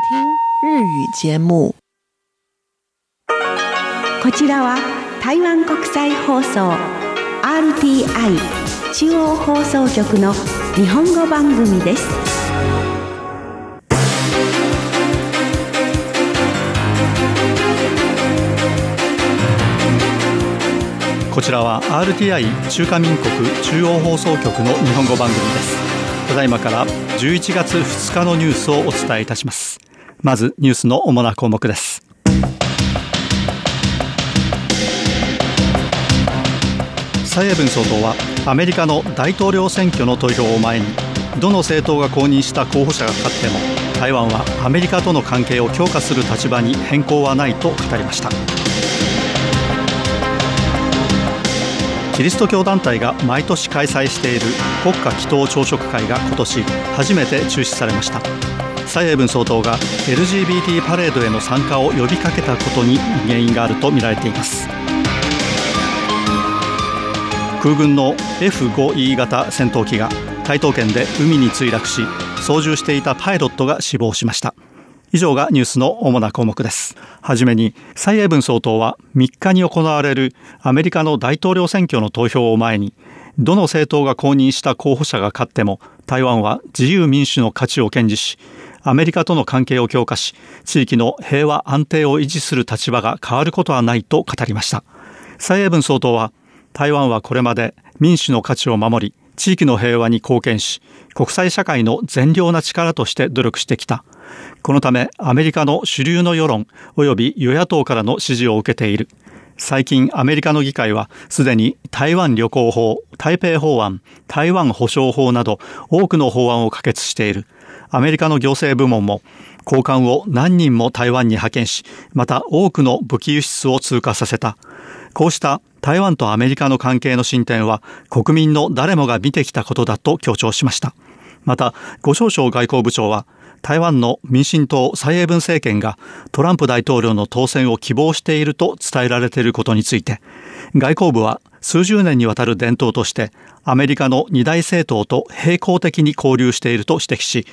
日语节目。こちらは台湾国際放送 RTI 中央放送局の日本語番組です。こちらは RTI 中華民国中央放送局の日本語番組ですただいまから11月2日のニュースをお伝えいたしますまずニュースの主な項目です。蔡英文総統はアメリカの大統領選挙の投票を前にどの政党が公認した候補者が勝っても台湾はアメリカとの関係を強化する立場に変更はないと語りました。キリスト教団体が毎年開催している国家祈祷朝食会が今年初めて中止されました。蔡英文総統が LGBT パレードへの参加を呼びかけたことに原因があるとみられています空軍の F5E 型戦闘機が台東県で海に墜落し操縦していたパイロットが死亡しました以上がニュースの主な項目です。はじめに、蔡英文総統は3日に行われるアメリカの大統領選挙の投票を前に、どの政党が公認した候補者が勝っても、台湾は自由民主の価値を堅持し、アメリカとの関係を強化し、地域の平和安定を維持する立場が変わることはないと語りました。蔡英文総統は、台湾はこれまで民主の価値を守り、地域の平和に貢献し、国際社会の善良な力として努力してきた。このためアメリカの主流の世論及び与野党からの支持を受けている。最近アメリカの議会はすでに台湾旅行法、台北法案、台湾保障法など多くの法案を可決している。アメリカの行政部門も高官を何人も台湾に派遣し、また多くの武器輸出を通過させた。こうした台湾とアメリカの関係の進展は国民の誰もが見てきたことだと強調しました。また、ご少将外交部長は台湾の民進党蔡英文政権がトランプ大統領の当選を希望していると伝えられていることについて、外交部は数十年にわたる伝統としてアメリカの二大政党と並行的に交流していると指摘し、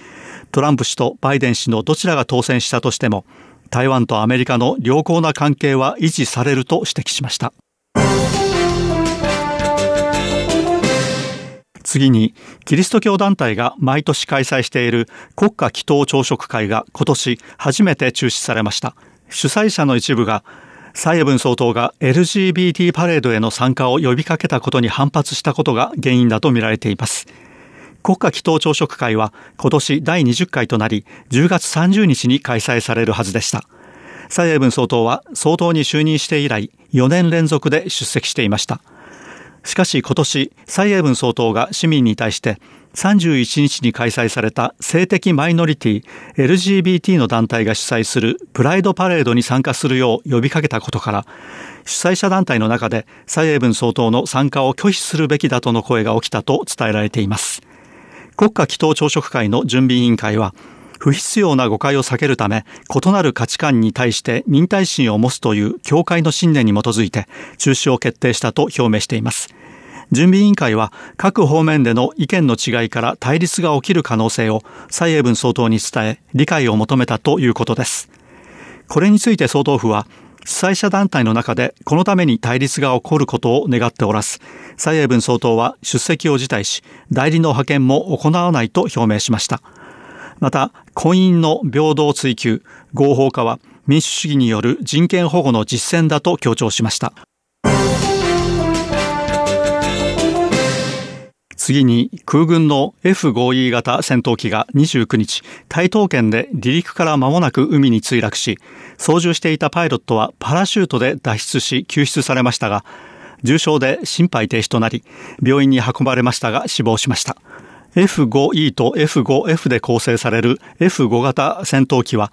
トランプ氏とバイデン氏のどちらが当選したとしても、台湾とアメリカの良好な関係は維持されると指摘しました。次に、キリスト教団体が毎年開催している国家祈祷朝食会が今年初めて中止されました。主催者の一部が、蔡英文総統が LGBT パレードへの参加を呼びかけたことに反発したことが原因だとみられています。国家祈祷朝食会は今年第20回となり、10月30日に開催されるはずでした。蔡英文総統は総統に就任して以来4年連続で出席していました。しかし今年、蔡英文総統が市民に対して31日に開催された性的マイノリティ LGBT の団体が主催するプライドパレードに参加するよう呼びかけたことから主催者団体の中で蔡英文総統の参加を拒否するべきだとの声が起きたと伝えられています。国家祈祷朝食会の準備委員会は不必要な誤解を避けるため、異なる価値観に対して忍耐心を持つという教会の信念に基づいて中止を決定したと表明しています。準備委員会は各方面での意見の違いから対立が起きる可能性を蔡英文総統に伝え理解を求めたということです。これについて総統府は主催者団体の中でこのために対立が起こることを願っておらず、蔡英文総統は出席を辞退し、代理の派遣も行わないと表明しました。また、婚姻の平等追求、合法化は民主主義による人権保護の実践だと強調しました。次に空軍の F5E 型戦闘機が29日、台東県で離陸から間もなく海に墜落し、操縦していたパイロットはパラシュートで脱出し救出されましたが、重傷で心肺停止となり、病院に運ばれましたが死亡しました。F5E と F5F で構成される F5 型戦闘機は、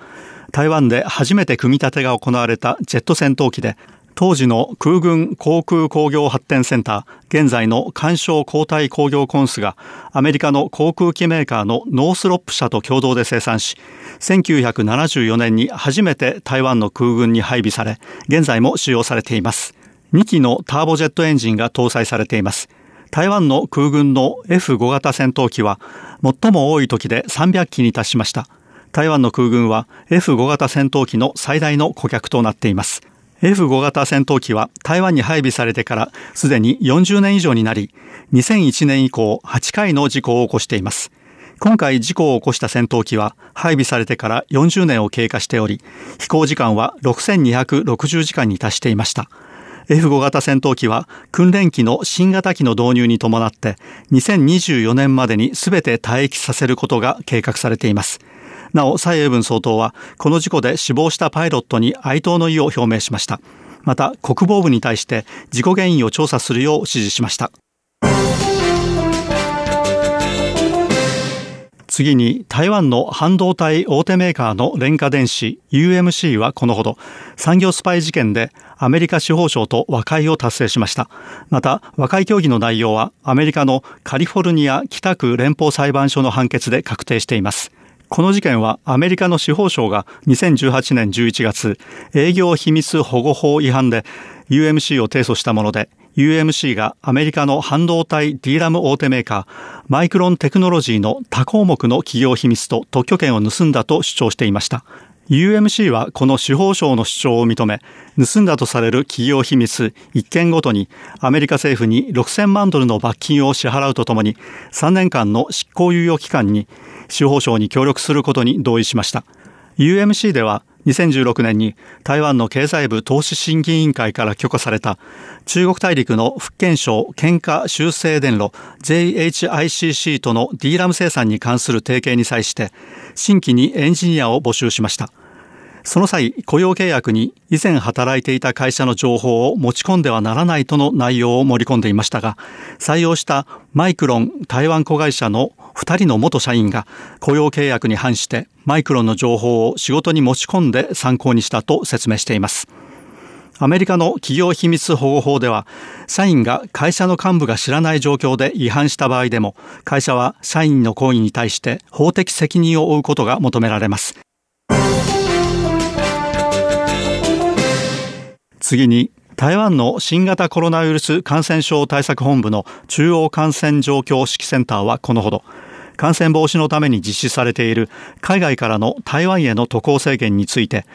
台湾で初めて組み立てが行われたジェット戦闘機で、当時の空軍航空工業発展センター、現在の漢翔航太工業公司がアメリカの航空機メーカーのノースロップ社と共同で生産し、1974年に初めて台湾の空軍に配備され、現在も使用されています。2機のターボジェットエンジンが搭載されています。台湾の空軍の F5 型戦闘機は最も多い時で300機に達しました。台湾の空軍は F5 型戦闘機の最大の顧客となっています。F5 型戦闘機は台湾に配備されてからすでに40年以上になり、2001年以降8回の事故を起こしています。今回事故を起こした戦闘機は配備されてから40年を経過しており、飛行時間は6260時間に達していました。F5 型戦闘機は訓練機の新型機の導入に伴って2024年までに全て退役させることが計画されています。なお、蔡英文総統はこの事故で死亡したパイロットに哀悼の意を表明しました。また、国防部に対して事故原因を調査するよう指示しました。次に台湾の半導体大手メーカーの廉価電子 UMC はこのほど産業スパイ事件でアメリカ司法省と和解を達成しました。また和解協議の内容はアメリカのカリフォルニア北区連邦裁判所の判決で確定しています。この事件はアメリカの司法省が2018年11月営業秘密保護法違反で UMC を提訴したもので UMC がアメリカの半導体 DRAM 大手メーカーマイクロンテクノロジーの多項目の企業秘密と特許権を盗んだと主張していました。UMC はこの司法省の主張を認め、盗んだとされる企業秘密1件ごとにアメリカ政府に6000万ドルの罰金を支払うとともに3年間の執行猶予期間に司法省に協力することに同意しました。UMC では2016年に台湾の経済部投資審議委員会から許可された中国大陸の福建省喧嘩修正電路 JHICC との DRAM 生産に関する提携に際して新規にエンジニアを募集しました。その際、雇用契約に以前働いていた会社の情報を持ち込んではならないとの内容を盛り込んでいましたが、採用したマイクロン台湾子会社の2人の元社員が雇用契約に反してマイクロンの情報を仕事に持ち込んで参考にしたと説明しています。アメリカの企業秘密保護法では、社員が会社の幹部が知らない状況で違反した場合でも、会社は社員の行為に対して法的責任を負うことが求められます。次に、台湾の新型コロナウイルス感染症対策本部の中央感染状況指揮センターはこのほど、感染防止のために実施されている海外からの台湾への渡航制限について、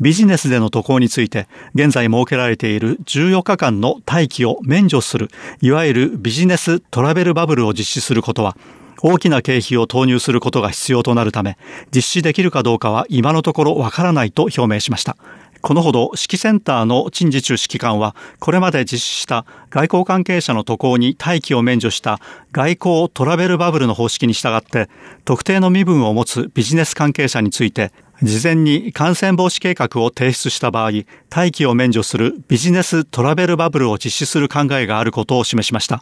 ビジネスでの渡航について、現在設けられている14日間の待機を免除する、いわゆるビジネストラベルバブルを実施することは、大きな経費を投入することが必要となるため、実施できるかどうかは今のところわからないと表明しました。このほど指揮センターの陳時中指揮官はこれまで実施した外交関係者の渡航に待機を免除した外交トラベルバブルの方式に従って特定の身分を持つビジネス関係者について事前に感染防止計画を提出した場合、待機を免除するビジネストラベルバブルを実施する考えがあることを示しました。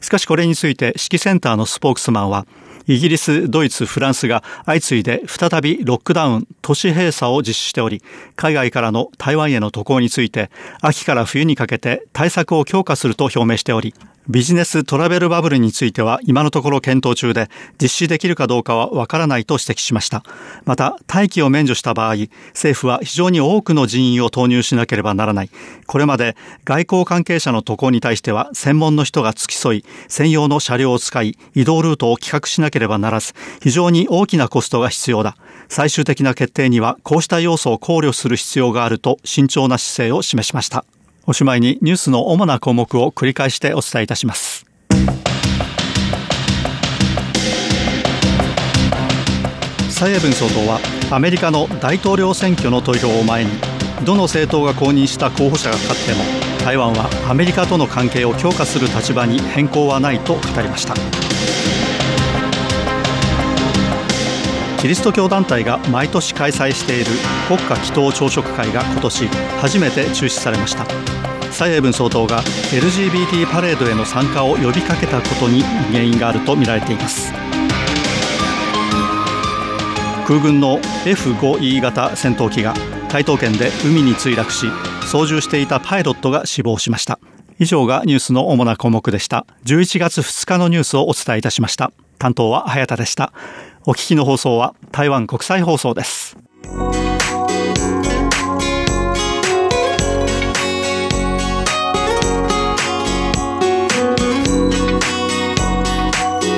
しかしこれについて指揮センターのスポークスマンは、イギリス、ドイツ、フランスが相次いで再びロックダウン、都市閉鎖を実施しており、海外からの台湾への渡航について、秋から冬にかけて対策を強化すると表明しており、ビジネストラベルバブルについては今のところ検討中で実施できるかどうかはわからないと指摘しました。また、待機を免除した場合、政府は非常に多くの人員を投入しなければならない。これまで外交関係者の渡航に対しては専門の人が付き添い、専用の車両を使い、移動ルートを企画しなければならず、非常に大きなコストが必要だ。最終的な決定にはこうした要素を考慮する必要があると慎重な姿勢を示しました。おしまいにニュースの主な項目を繰り返してお伝えいたします。蔡英文総統はアメリカの大統領選挙の投票を前にどの政党が公認した候補者が勝っても台湾はアメリカとの関係を強化する立場に変更はないと語りましたキリスト教団体が毎年開催している国家祈祷朝食会が今年初めて中止されました。蔡英文総統が LGBT パレードへの参加を呼びかけたことに原因があるとみられています。空軍の F5E 型戦闘機が台東県で海に墜落し操縦していたパイロットが死亡しました。以上がニュースの主な項目でした。11月2日のニュースをお伝えいたしました。担当は早田でした。お聞きの放送は台湾国際放送です。